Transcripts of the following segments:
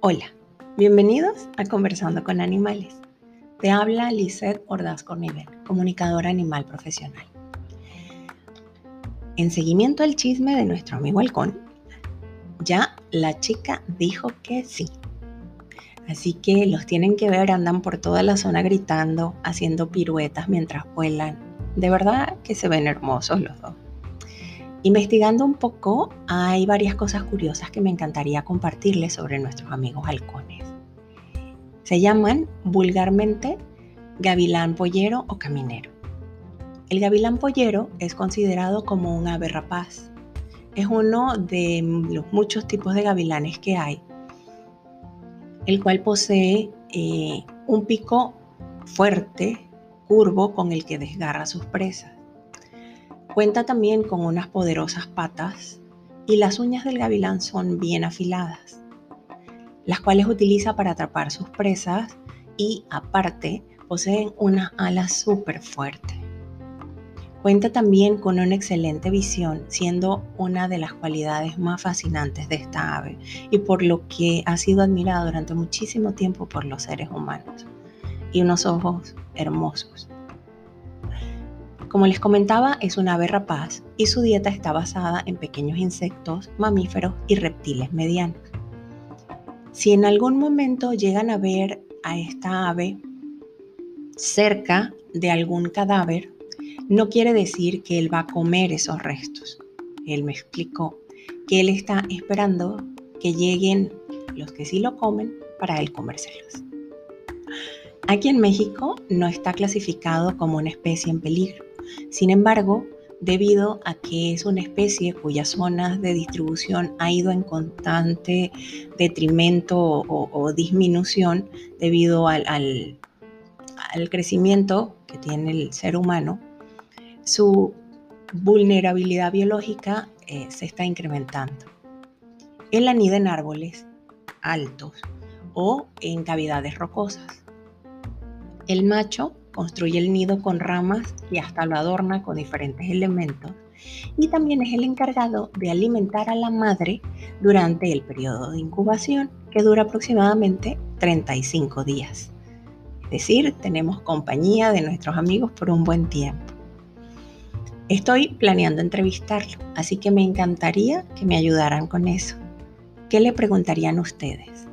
Hola, bienvenidos a Conversando con Animales. Te habla Lisette Ordaz Cornivel, comunicadora animal profesional. En seguimiento al chisme de nuestro amigo halcón, ya la chica dijo que sí. Así que los tienen que ver, andan por toda la zona gritando, haciendo piruetas mientras vuelan. De verdad que se ven hermosos los dos. Investigando un poco, hay varias cosas curiosas que me encantaría compartirles sobre nuestros amigos halcones. Se llaman vulgarmente gavilán pollero o caminero. El gavilán pollero es considerado como un ave rapaz. Es uno de los muchos tipos de gavilanes que hay, el cual posee eh, un pico fuerte, curvo, con el que desgarra sus presas. Cuenta también con unas poderosas patas y las uñas del gavilán son bien afiladas, las cuales utiliza para atrapar sus presas y aparte poseen unas alas súper fuertes. Cuenta también con una excelente visión, siendo una de las cualidades más fascinantes de esta ave y por lo que ha sido admirada durante muchísimo tiempo por los seres humanos. Y unos ojos hermosos. Como les comentaba, es una ave rapaz y su dieta está basada en pequeños insectos, mamíferos y reptiles medianos. Si en algún momento llegan a ver a esta ave cerca de algún cadáver, no quiere decir que él va a comer esos restos. Él me explicó que él está esperando que lleguen los que sí lo comen para él comérselos. Aquí en México no está clasificado como una especie en peligro, sin embargo, debido a que es una especie cuyas zonas de distribución ha ido en constante detrimento o, disminución debido al, crecimiento que tiene el ser humano, su vulnerabilidad biológica eh, se está incrementando. Él anida en árboles altos o en cavidades rocosas. El macho construye el nido con ramas y hasta lo adorna con diferentes elementos. Y también es el encargado de alimentar a la madre durante el periodo de incubación, que dura aproximadamente 35 días. Es decir, tenemos compañía de nuestros amigos por un buen tiempo. Estoy planeando entrevistarlo, así que me encantaría que me ayudaran con eso. ¿Qué le preguntarían ustedes?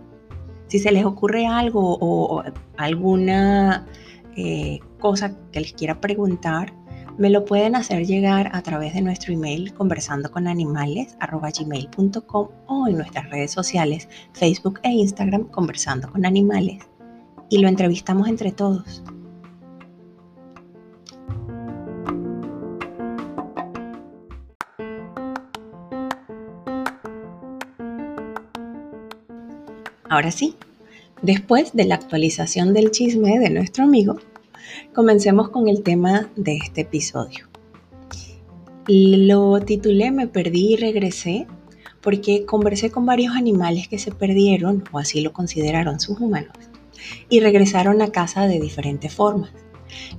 Si se les ocurre algo o alguna eh, cosa que les quiera preguntar, me lo pueden hacer llegar a través de nuestro email conversando con animales o en nuestras redes sociales Facebook e Instagram conversando con animales y lo entrevistamos entre todos. Ahora sí, Después de la actualización del chisme de nuestro amigo, comencemos con el tema de este episodio. Lo titulé Me perdí y regresé porque conversé con varios animales que se perdieron, o así lo consideraron sus humanos, y regresaron a casa de diferentes formas.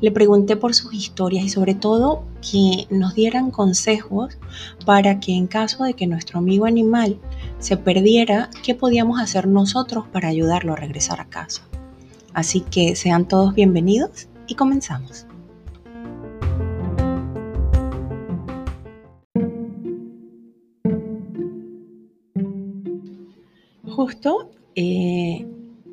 Le pregunté por sus historias y sobre todo que nos dieran consejos para que en caso de que nuestro amigo animal se perdiera, ¿qué podíamos hacer nosotros para ayudarlo a regresar a casa? Así que sean todos bienvenidos y comenzamos. Justo eh,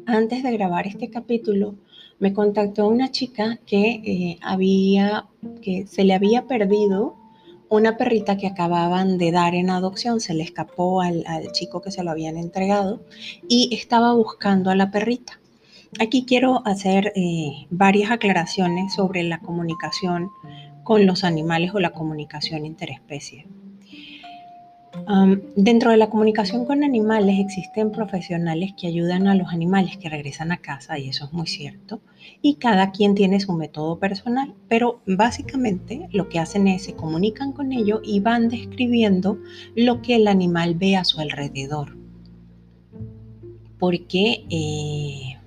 antes de grabar este capítulo, me contactó una chica que eh, había, que se le había perdido una perrita que acababan de dar en adopción, se le escapó al, chico que se lo habían entregado y estaba buscando a la perrita. Aquí quiero hacer eh, varias aclaraciones sobre la comunicación con los animales o la comunicación dentro de la comunicación con animales existen profesionales que ayudan a los animales que regresan a casa y eso es muy cierto. Y cada quien tiene su método personal, pero básicamente lo que hacen es se comunican con ellos y van describiendo lo que el animal ve a su alrededor. Porque eh,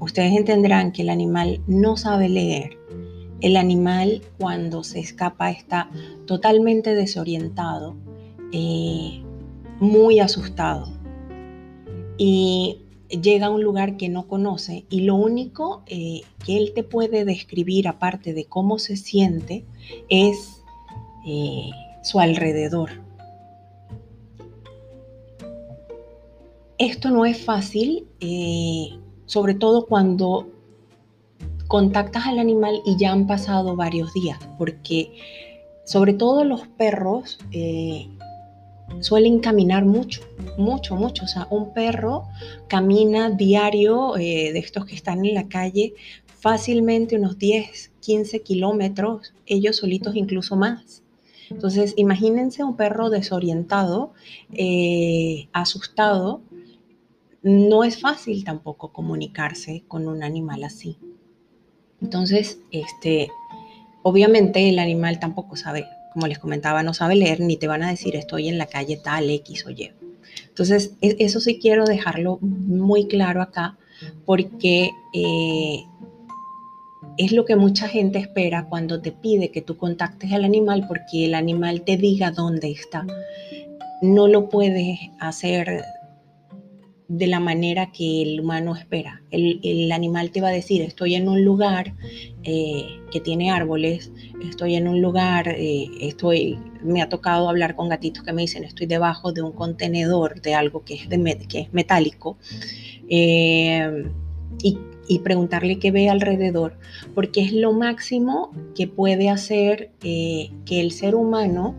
ustedes entenderán que el animal no sabe leer el animal cuando se escapa está totalmente desorientado, eh, muy asustado y llega a un lugar que no conoce y lo único eh, que él te puede describir aparte de cómo se siente es eh, su alrededor. Esto no es fácil, sobre todo cuando contactas al animal y ya han pasado varios días, porque sobre todo los perros suelen caminar mucho, mucho, mucho. O sea, un perro camina diario eh, de estos que están en la calle fácilmente unos 10, 15 kilómetros, ellos solitos incluso más. Entonces, imagínense un perro desorientado, eh, asustado. No es fácil tampoco comunicarse con un animal así. Entonces, este, obviamente el animal tampoco sabe, como les comentaba, no sabe leer ni te van a decir estoy en la calle tal X o Y. Entonces, eso sí quiero dejarlo muy claro acá porque eh, es lo que mucha gente espera cuando te pide que tú contactes al animal porque el animal te diga dónde está. No lo puedes hacer de la manera que el humano espera. El, animal te va a decir, estoy en un lugar eh, que tiene árboles, estoy en un lugar, eh, estoy, me ha tocado hablar con gatitos que me dicen, estoy debajo de un contenedor de algo que es, de, que es metálico. Eh, y, y, preguntarle qué ve alrededor, porque es lo máximo que puede hacer que el ser humano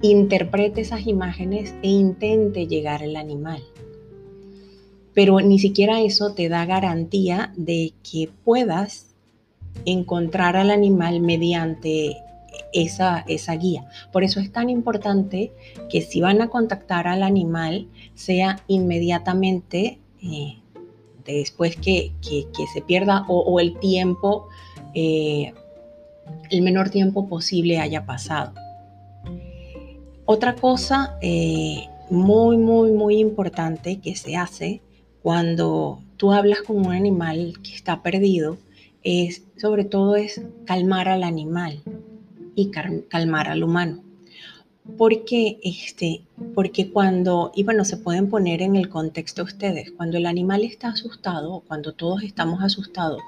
interprete esas imágenes e intente llegar al animal pero ni siquiera eso te da garantía de que puedas encontrar al animal mediante esa, esa guía. Por eso es tan importante que si van a contactar al animal, sea inmediatamente eh, después que, se pierda o, el tiempo, eh, el menor tiempo posible haya pasado. Otra cosa eh, muy, muy, muy importante que se hace cuando tú hablas con un animal que está perdido, es sobre todo es calmar al animal y calmar al humano. Porque, este, porque cuando, y bueno, se pueden poner en el contexto ustedes, cuando el animal está asustado, cuando todos estamos asustados,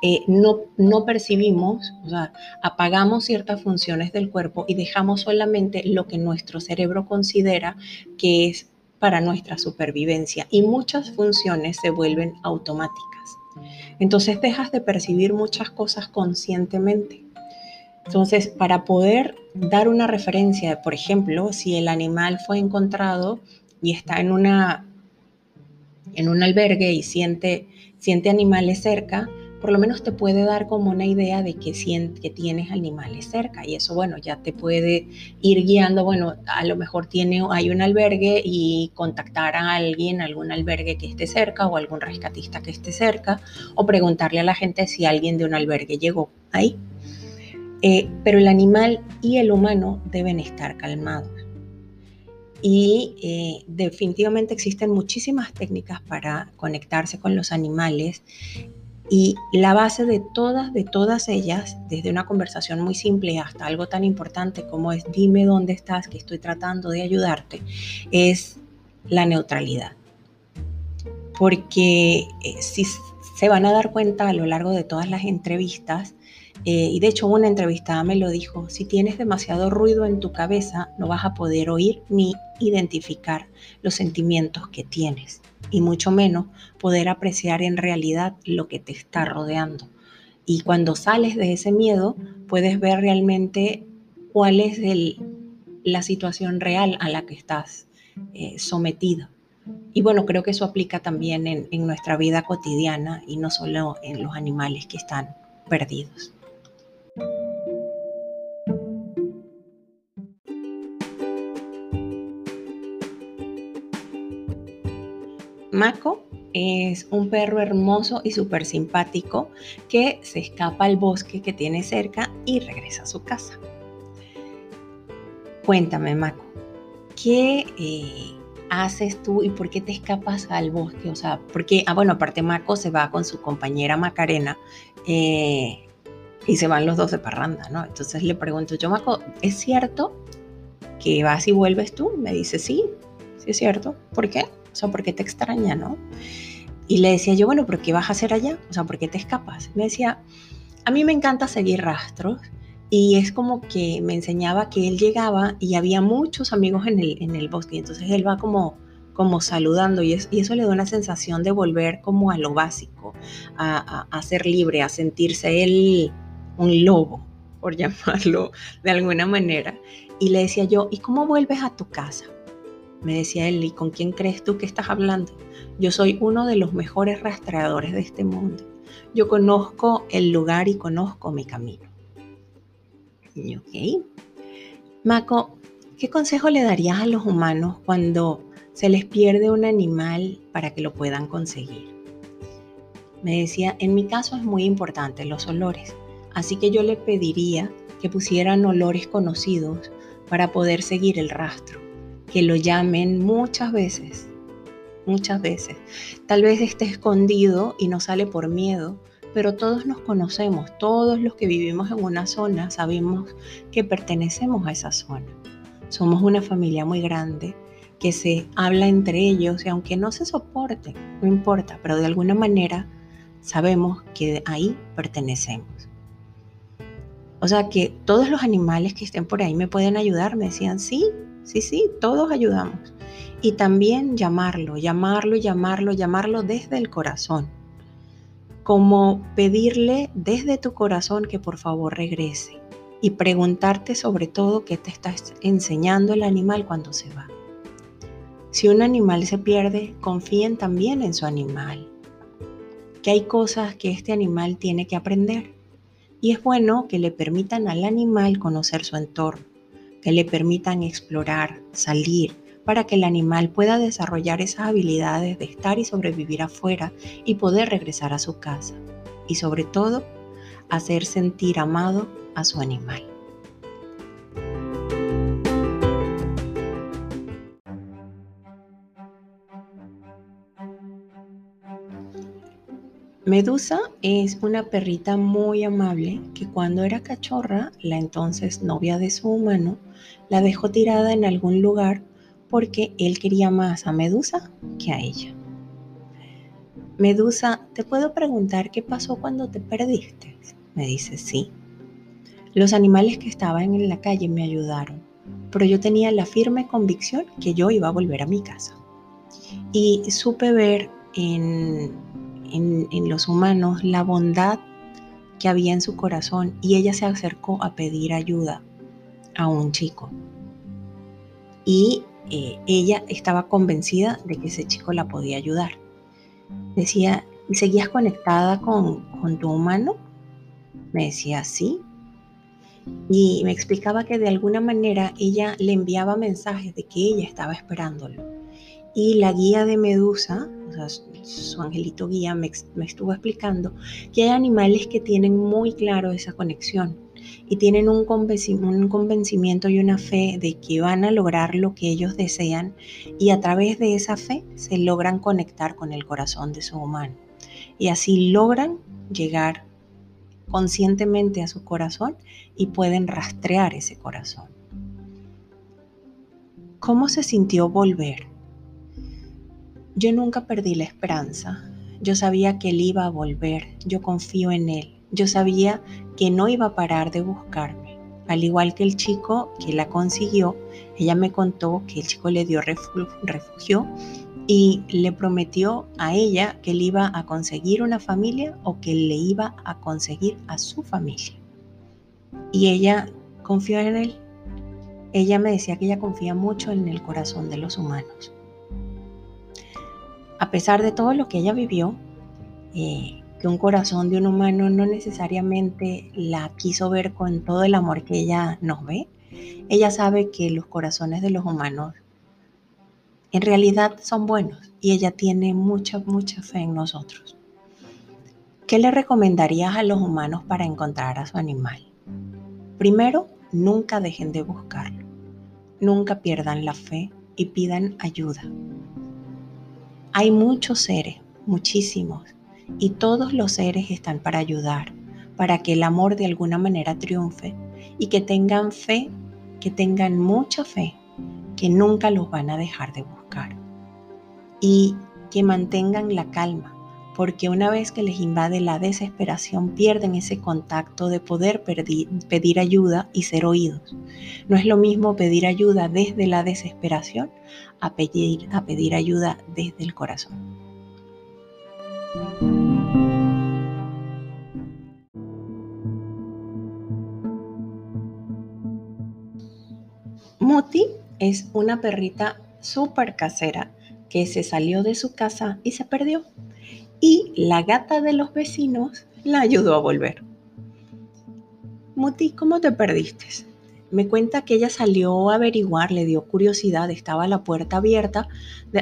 eh, no, no percibimos, o sea, apagamos ciertas funciones del cuerpo y dejamos solamente lo que nuestro cerebro considera que es para nuestra supervivencia y muchas funciones se vuelven automáticas. Entonces dejas de percibir muchas cosas conscientemente. Entonces, para poder dar una referencia, por ejemplo, si el animal fue encontrado y está en una en un albergue y siente siente animales cerca, por lo menos te puede dar como una idea de que, que tienes animales cerca y eso, bueno, ya te puede ir guiando, bueno, a lo mejor tiene, hay un albergue y contactar a alguien, algún albergue que esté cerca o algún rescatista que esté cerca o preguntarle a la gente si alguien de un albergue llegó ahí. Eh, pero el animal y el humano deben estar calmados. Y eh, definitivamente existen muchísimas técnicas para conectarse con los animales y la base de todas, de todas ellas, desde una conversación muy simple hasta algo tan importante como es dime dónde estás, que estoy tratando de ayudarte, es la neutralidad. Porque eh, si se van a dar cuenta a lo largo de todas las entrevistas, eh, y de hecho una entrevistada me lo dijo, si tienes demasiado ruido en tu cabeza, no vas a poder oír ni identificar los sentimientos que tienes y mucho menos poder apreciar en realidad lo que te está rodeando. Y cuando sales de ese miedo, puedes ver realmente cuál es la situación real a la que estás eh, sometido. Y bueno, creo que eso aplica también en nuestra vida cotidiana y no solo en los animales que están perdidos. Mako es un perro hermoso y súper simpático que se escapa al bosque que tiene cerca y regresa a su casa. Cuéntame, Mako, ¿qué eh, haces tú y por qué te escapas al bosque? O sea, porque, ah, bueno, aparte Mako se va con su compañera Macarena eh, y se van los dos de parranda, ¿no? Entonces le pregunto, yo, Maco, ¿es cierto que vas y vuelves tú? Me dice, sí, sí es cierto. ¿Por qué? O sea, porque te extraña, ¿no? Y le decía yo, bueno, pero ¿qué vas a hacer allá? O sea, ¿por qué te escapas? Me decía, a mí me encanta seguir rastros y es como que me enseñaba que él llegaba y había muchos amigos en el, en el bosque. Y entonces él va como, como saludando y, y, eso le da una sensación de volver como a lo básico, a, a, a ser libre, a sentirse él un lobo, por llamarlo de alguna manera. Y le decía yo, ¿y cómo vuelves a tu casa? Me decía él, ¿y con quién crees tú que estás hablando? Yo soy uno de los mejores rastreadores de este mundo. Yo conozco el lugar y conozco mi camino. Ok. Mako, ¿qué consejo le darías a los humanos cuando se les pierde un animal para que lo puedan conseguir? Me decía, en mi caso es muy importante los olores. Así que yo le pediría que pusieran olores conocidos para poder seguir el rastro, que lo llamen muchas veces, muchas veces. Tal vez esté escondido y no sale por miedo, pero todos nos conocemos, todos los que vivimos en una zona sabemos que pertenecemos a esa zona. Somos una familia muy grande que se habla entre ellos y aunque no se soporte, no importa, pero de alguna manera sabemos que ahí pertenecemos. O sea que todos los animales que estén por ahí me pueden ayudar. Me decían, sí, sí, sí, todos ayudamos. Y también llamarlo, llamarlo, llamarlo, llamarlo desde el corazón. Como pedirle desde tu corazón que por favor regrese. Y preguntarte sobre todo qué te está enseñando el animal cuando se va. Si un animal se pierde, confíen también en su animal. Que hay cosas que este animal tiene que aprender y es bueno que le permitan al animal conocer su entorno, que le permitan explorar, salir, para que el animal pueda desarrollar esas habilidades de estar y sobrevivir afuera y poder regresar a su casa. Y sobre todo, hacer sentir amado a su animal. Medusa es una perrita muy amable que cuando era cachorra, la entonces novia de su humano, la dejó tirada en algún lugar porque él quería más a Medusa que a ella. Medusa, ¿te puedo preguntar qué pasó cuando te perdiste? Me dice, sí. Los animales que estaban en la calle me ayudaron, pero yo tenía la firme convicción que yo iba a volver a mi casa. Y supe ver en en, los humanos la bondad que había en su corazón y ella se acercó a pedir ayuda a un chico. Y eh, ella estaba convencida de que ese chico la podía ayudar. Decía, ¿y seguías conectada con, con tu humano? Me decía, sí. Y me explicaba que de alguna manera ella le enviaba mensajes de que ella estaba esperándolo. Y la guía de Medusa, su angelito guía, me, estuvo explicando que hay animales que tienen muy claro esa conexión y tienen un, convencimiento y una fe de que van a lograr lo que ellos desean y a través de esa fe se logran conectar con el corazón de su humano. Y así logran llegar conscientemente a su corazón y pueden rastrear ese corazón. ¿Cómo se sintió volver? Yo nunca perdí la esperanza. Yo sabía que él iba a volver. Yo confío en él. Yo sabía que no iba a parar de buscarme. Al igual que el chico que la consiguió, ella me contó que el chico le dio refugio y le prometió a ella que él iba a conseguir una familia o que le iba a conseguir a su familia. Y ella confió en él. Ella me decía que ella confía mucho en el corazón de los humanos a pesar de todo lo que ella vivió, eh, que un corazón de un humano no necesariamente la quiso ver con todo el amor que ella nos ve, ella sabe que los corazones de los humanos en realidad son buenos y ella tiene mucha, mucha fe en nosotros. ¿Qué le recomendarías a los humanos para encontrar a su animal? Primero, nunca dejen de buscarlo. Nunca pierdan la fe y pidan ayuda. Hay muchos seres, muchísimos, y todos los seres están para ayudar, para que el amor de alguna manera triunfe y que tengan fe, que tengan mucha fe, que nunca los van a dejar de buscar y que mantengan la calma, porque una vez que les invade la desesperación pierden ese contacto de poder pedir, ayuda y ser oídos. No es lo mismo pedir ayuda desde la desesperación a pedir, a pedir ayuda desde el corazón. Muti es una perrita súper casera que se salió de su casa y se perdió y la gata de los vecinos la ayudó a volver. Muti, ¿cómo te perdiste? Me cuenta que ella salió a averiguar, le dio curiosidad, estaba la puerta abierta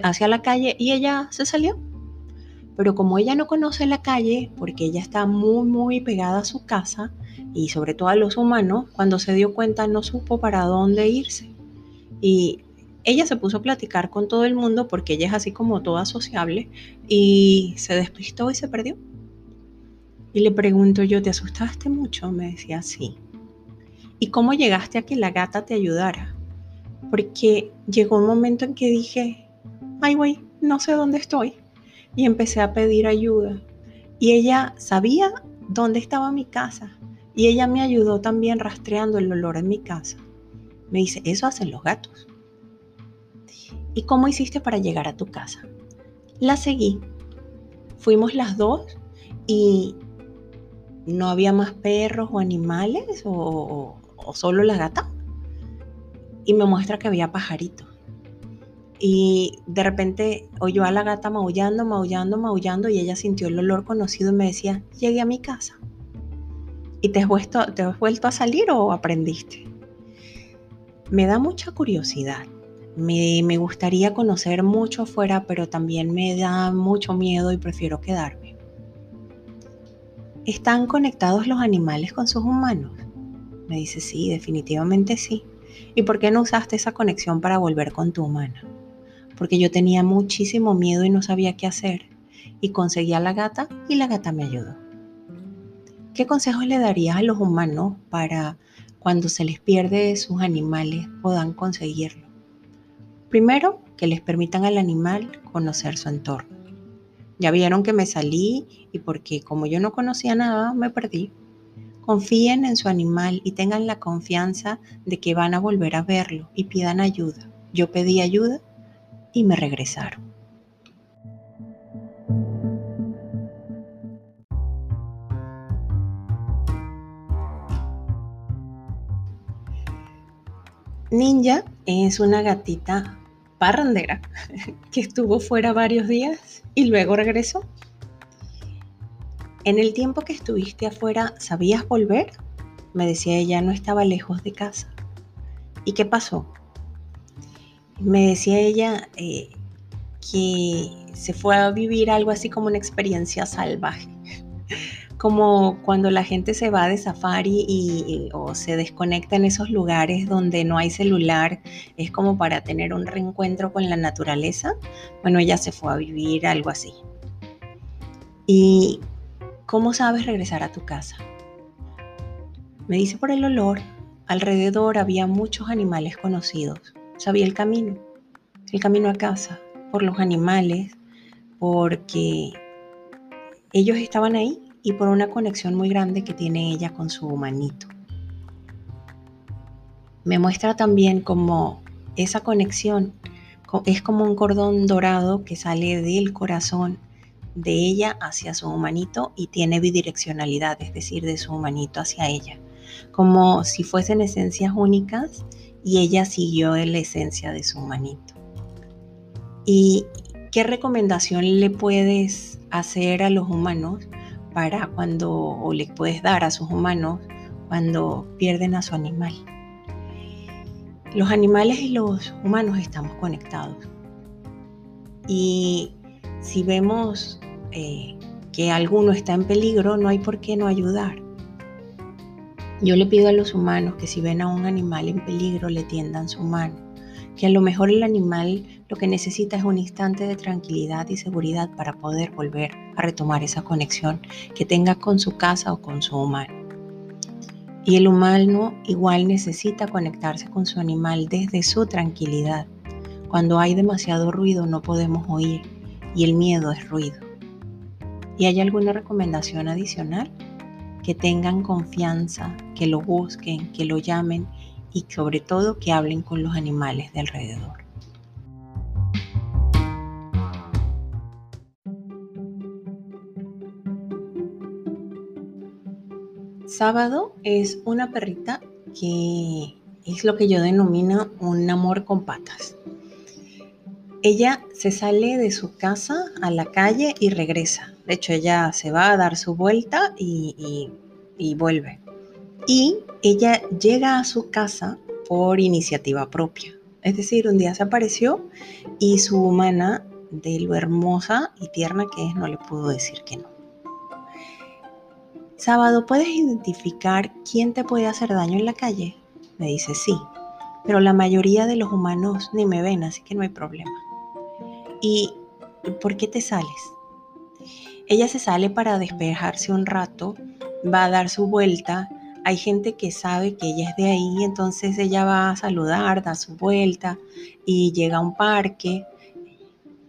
hacia la calle y ella se salió. Pero como ella no conoce la calle, porque ella está muy, muy pegada a su casa y sobre todo a los humanos, cuando se dio cuenta no supo para dónde irse. Y ella se puso a platicar con todo el mundo porque ella es así como toda sociable y se despistó y se perdió. Y le pregunto yo, ¿te asustaste mucho? Me decía, sí. ¿Y cómo llegaste a que la gata te ayudara? Porque llegó un momento en que dije, ay, güey, no sé dónde estoy. Y empecé a pedir ayuda. Y ella sabía dónde estaba mi casa. Y ella me ayudó también rastreando el olor en mi casa. Me dice, eso hacen los gatos. ¿Y cómo hiciste para llegar a tu casa? La seguí. Fuimos las dos y no había más perros o animales o, solo la gata. Y me muestra que había pajaritos. Y de repente oyó a la gata maullando, maullando, maullando y ella sintió el olor conocido y me decía, llegué a mi casa. ¿Y te has, te has vuelto a salir o aprendiste? Me da mucha curiosidad me, gustaría conocer mucho afuera, pero también me da mucho miedo y prefiero quedarme. ¿Están conectados los animales con sus humanos? Me dice, sí, definitivamente sí. ¿Y por qué no usaste esa conexión para volver con tu humana? Porque yo tenía muchísimo miedo y no sabía qué hacer. Y conseguí a la gata y la gata me ayudó. ¿Qué consejos le darías a los humanos para cuando se les pierde sus animales puedan conseguirlo? Primero, que les permitan al animal conocer su entorno. Ya vieron que me salí y porque como yo no conocía nada, me perdí. Confíen en su animal y tengan la confianza de que van a volver a verlo y pidan ayuda. Yo pedí ayuda y me regresaron. Ninja es una gatita parrandera que estuvo fuera varios días y luego regresó. En el tiempo que estuviste afuera, ¿sabías volver? Me decía ella, no estaba lejos de casa. ¿Y qué pasó? Me decía ella eh, que se fue a vivir algo así como una experiencia salvaje como cuando la gente se va de safari y, o se desconecta en esos lugares donde no hay celular, es como para tener un reencuentro con la naturaleza. Bueno, ella se fue a vivir algo así. ¿Y cómo sabes regresar a tu casa? Me dice por el olor, alrededor había muchos animales conocidos. Sabía el camino, el camino a casa, por los animales, porque ellos estaban ahí y por una conexión muy grande que tiene ella con su humanito. Me muestra también como esa conexión es como un cordón dorado que sale del corazón de ella hacia su humanito y tiene bidireccionalidad, es decir, de su humanito hacia ella, como si fuesen esencias únicas y ella siguió la esencia de su humanito. ¿Y qué recomendación le puedes hacer a los humanos para cuando, o le puedes dar a sus humanos cuando pierden a su animal. Los animales y los humanos estamos conectados. Y si vemos eh, que alguno está en peligro, no hay por qué no ayudar. Yo le pido a los humanos que si ven a un animal en peligro le tiendan su mano, que a lo mejor el animal lo que necesita es un instante de tranquilidad y seguridad para poder volver a retomar esa conexión que tenga con su casa o con su humano. Y el humano igual necesita conectarse con su animal desde su tranquilidad. Cuando hay demasiado ruido no podemos oír y el miedo es ruido. ¿Y hay alguna recomendación adicional? Que tengan confianza, que lo busquen, que lo llamen y sobre todo que hablen con los animales de alrededor. Sábado es una perrita que es lo que yo denomino un amor con patas. Ella se sale de su casa a la calle y regresa. De hecho, ella se va a dar su vuelta y, y vuelve. Y ella llega a su casa por iniciativa propia. Es decir, un día se apareció y su humana, de lo hermosa y tierna que es, no le pudo decir que no. Sábado, ¿puedes identificar quién te puede hacer daño en la calle? Me dice, sí, pero la mayoría de los humanos ni me ven, así que no hay problema. ¿Y por qué te sales? Ella se sale para despejarse un rato, va a dar su vuelta. Hay gente que sabe que ella es de ahí, entonces ella va a saludar, da su vuelta y llega a un parque,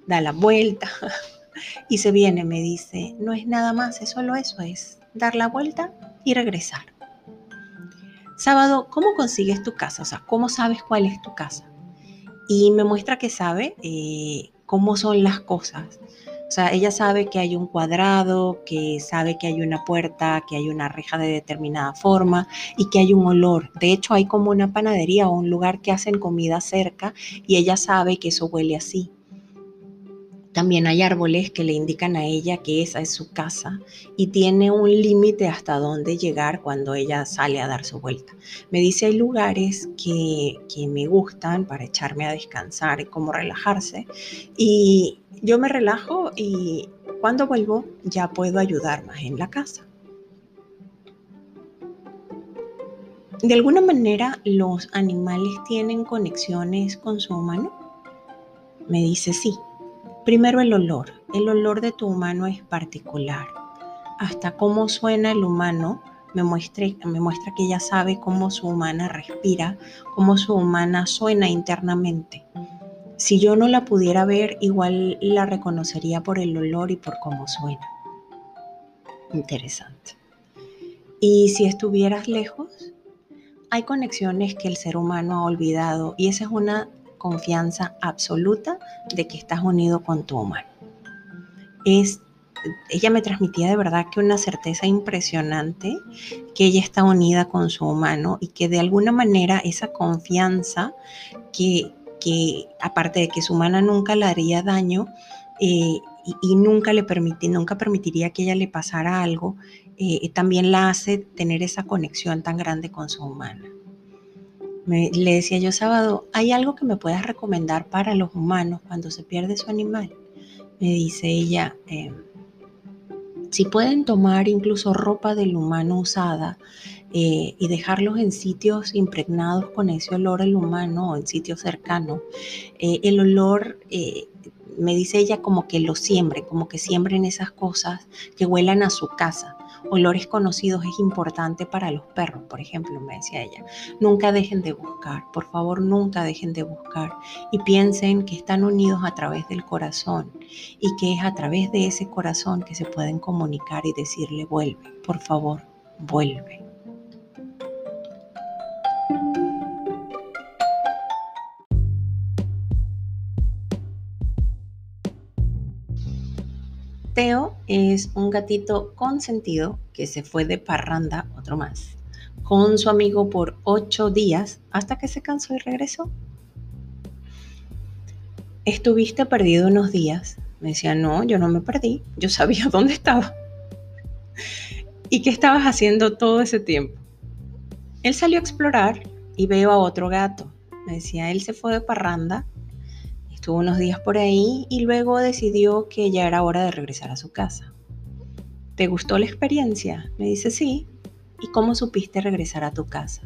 da la vuelta y se viene, me dice, no es nada más, es solo eso, es dar la vuelta y regresar. Sábado, ¿cómo consigues tu casa? O sea, ¿cómo sabes cuál es tu casa? Y me muestra que sabe eh, cómo son las cosas. O sea, ella sabe que hay un cuadrado, que sabe que hay una puerta, que hay una reja de determinada forma y que hay un olor. De hecho, hay como una panadería o un lugar que hacen comida cerca y ella sabe que eso huele así. También hay árboles que le indican a ella que esa es su casa y tiene un límite hasta dónde llegar cuando ella sale a dar su vuelta. Me dice hay lugares que, que me gustan para echarme a descansar y como relajarse y yo me relajo y cuando vuelvo ya puedo ayudar más en la casa. De alguna manera los animales tienen conexiones con su humano. Me dice sí. Primero el olor. El olor de tu humano es particular. Hasta cómo suena el humano me muestra, que ella sabe cómo su humana respira, cómo su humana suena internamente. Si yo no la pudiera ver, igual la reconocería por el olor y por cómo suena. Interesante. Y si estuvieras lejos, hay conexiones que el ser humano ha olvidado y esa es una confianza absoluta de que estás unido con tu humano. Es, ella me transmitía de verdad que una certeza impresionante que ella está unida con su humano y que de alguna manera esa confianza que, que aparte de que su humana nunca le haría daño, eh, y, nunca le nunca permitiría que ella le pasara algo, eh, también la hace tener esa conexión tan grande con su humana le decía yo sábado, ¿hay algo que me puedas recomendar para los humanos cuando se pierde su animal? Me dice ella, em, si pueden tomar incluso ropa del humano usada eh, y dejarlos en sitios impregnados con ese olor del humano o en sitios cercanos, eh, el olor eh, me dice ella como que lo siembre, como que siembren esas cosas que huelan a su casa. Olores conocidos es importante para los perros, por ejemplo, me decía ella. Nunca dejen de buscar, por favor, nunca dejen de buscar y piensen que están unidos a través del corazón y que es a través de ese corazón que se pueden comunicar y decirle vuelve, por favor, vuelve. Teo es un gatito consentido que se fue de parranda, otro más, con su amigo por ocho días hasta que se cansó y regresó. Estuviste perdido unos días. Me decía, no, yo no me perdí, yo sabía dónde estaba. ¿Y qué estabas haciendo todo ese tiempo? Él salió a explorar y veo a otro gato. Me decía, él se fue de parranda Estuvo unos días por ahí y luego decidió que ya era hora de regresar a su casa. ¿Te gustó la experiencia? Me dice sí. ¿Y cómo supiste regresar a tu casa?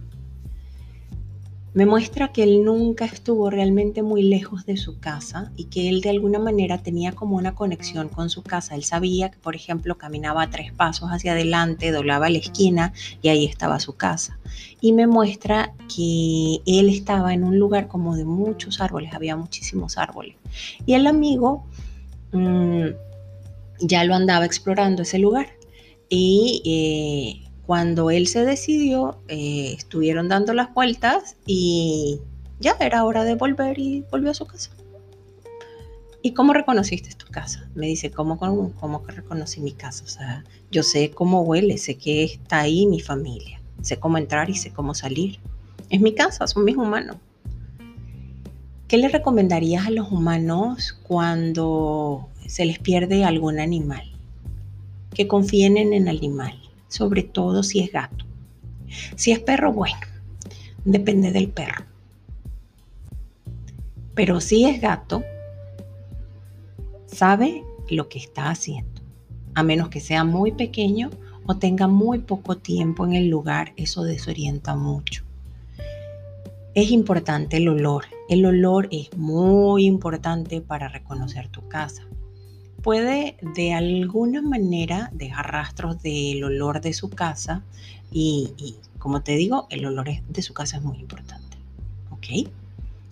Me muestra que él nunca estuvo realmente muy lejos de su casa y que él de alguna manera tenía como una conexión con su casa. Él sabía que, por ejemplo, caminaba tres pasos hacia adelante, doblaba la esquina y ahí estaba su casa. Y me muestra que él estaba en un lugar como de muchos árboles, había muchísimos árboles. Y el amigo mm, ya lo andaba explorando ese lugar. Y eh, cuando él se decidió, eh, estuvieron dando las vueltas y ya era hora de volver y volvió a su casa. ¿Y cómo reconociste tu casa? Me dice, ¿cómo, cómo, cómo reconocí mi casa? O sea, yo sé cómo huele, sé que está ahí mi familia, sé cómo entrar y sé cómo salir. Es mi casa, son mis humanos. ¿Qué le recomendarías a los humanos cuando se les pierde algún animal? Que confíen en el animal sobre todo si es gato. Si es perro, bueno, depende del perro. Pero si es gato, sabe lo que está haciendo. A menos que sea muy pequeño o tenga muy poco tiempo en el lugar, eso desorienta mucho. Es importante el olor. El olor es muy importante para reconocer tu casa puede de alguna manera dejar rastros del olor de su casa y, como te digo, el olor de su casa es muy importante. ¿Ok?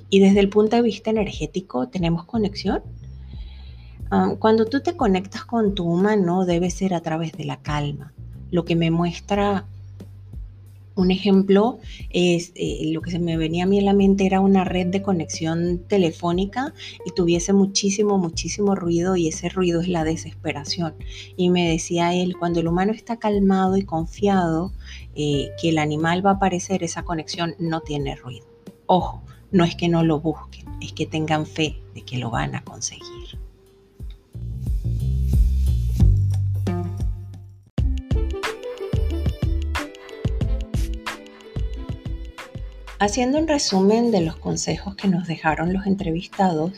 Y desde el punto de vista energético, ¿tenemos conexión? Ah, cuando tú te conectas con tu humano, debe ser a través de la calma, lo que me muestra un ejemplo es eh, lo que se me venía a mí en la mente era una red de conexión telefónica y tuviese muchísimo, muchísimo ruido y ese ruido es la desesperación. Y me decía él, cuando el humano está calmado y confiado eh, que el animal va a aparecer, esa conexión no tiene ruido. Ojo, no es que no lo busquen, es que tengan fe de que lo van a conseguir. Haciendo un resumen de los consejos que nos dejaron los entrevistados,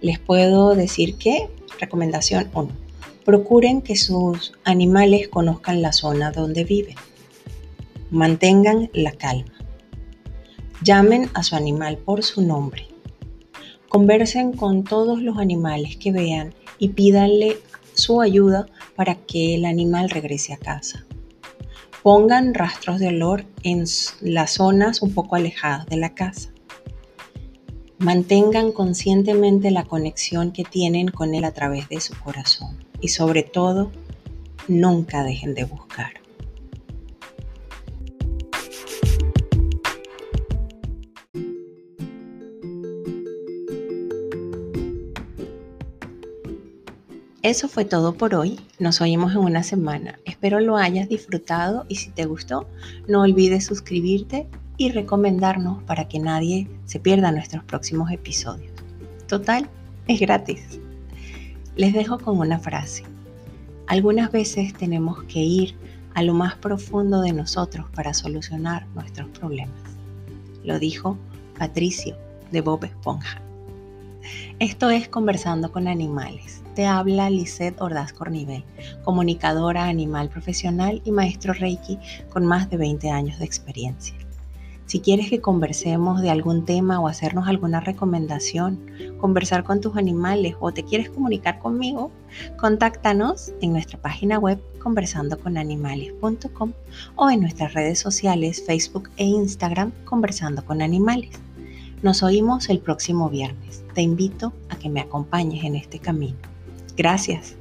les puedo decir que, recomendación 1, procuren que sus animales conozcan la zona donde viven. Mantengan la calma. Llamen a su animal por su nombre. Conversen con todos los animales que vean y pídanle su ayuda para que el animal regrese a casa. Pongan rastros de olor en las zonas un poco alejadas de la casa. Mantengan conscientemente la conexión que tienen con él a través de su corazón y sobre todo, nunca dejen de buscar. Eso fue todo por hoy. Nos oímos en una semana. Espero lo hayas disfrutado y si te gustó, no olvides suscribirte y recomendarnos para que nadie se pierda nuestros próximos episodios. Total, es gratis. Les dejo con una frase. Algunas veces tenemos que ir a lo más profundo de nosotros para solucionar nuestros problemas. Lo dijo Patricio de Bob Esponja. Esto es Conversando con Animales. Te habla Lisette Ordaz Cornivel, comunicadora animal profesional y maestro Reiki con más de 20 años de experiencia. Si quieres que conversemos de algún tema o hacernos alguna recomendación, conversar con tus animales o te quieres comunicar conmigo, contáctanos en nuestra página web conversandoconanimales.com o en nuestras redes sociales Facebook e Instagram Conversando con Animales. Nos oímos el próximo viernes. Te invito a que me acompañes en este camino. Gracias.